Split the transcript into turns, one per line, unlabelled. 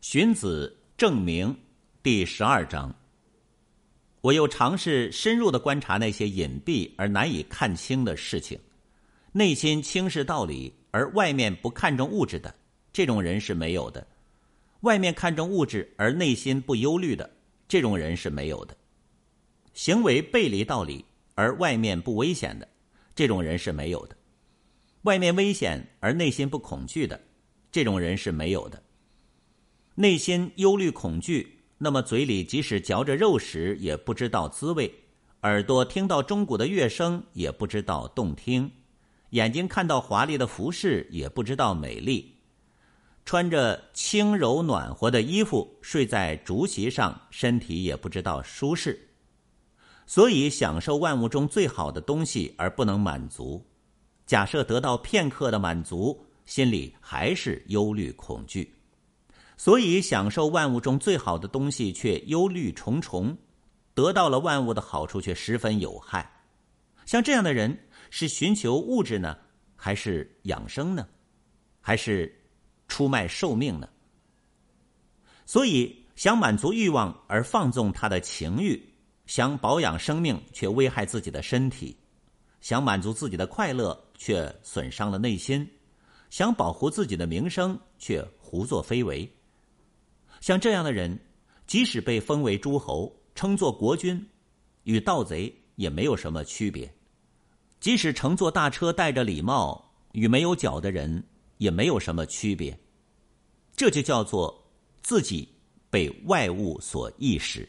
荀子证明第十二章。我又尝试深入的观察那些隐蔽而难以看清的事情，内心轻视道理而外面不看重物质的这种人是没有的；外面看重物质而内心不忧虑的这种人是没有的；行为背离道理而外面不危险的这种人是没有的；外面危险而内心不恐惧的这种人是没有的。内心忧虑恐惧，那么嘴里即使嚼着肉食也不知道滋味，耳朵听到钟鼓的乐声也不知道动听，眼睛看到华丽的服饰也不知道美丽，穿着轻柔暖和的衣服睡在竹席上，身体也不知道舒适，所以享受万物中最好的东西而不能满足。假设得到片刻的满足，心里还是忧虑恐惧。所以，享受万物中最好的东西，却忧虑重重；得到了万物的好处，却十分有害。像这样的人，是寻求物质呢，还是养生呢，还是出卖寿命呢？所以，想满足欲望而放纵他的情欲，想保养生命却危害自己的身体，想满足自己的快乐却损伤了内心，想保护自己的名声却胡作非为。像这样的人，即使被封为诸侯，称作国君，与盗贼也没有什么区别；即使乘坐大车，戴着礼帽，与没有脚的人也没有什么区别。这就叫做自己被外物所意识。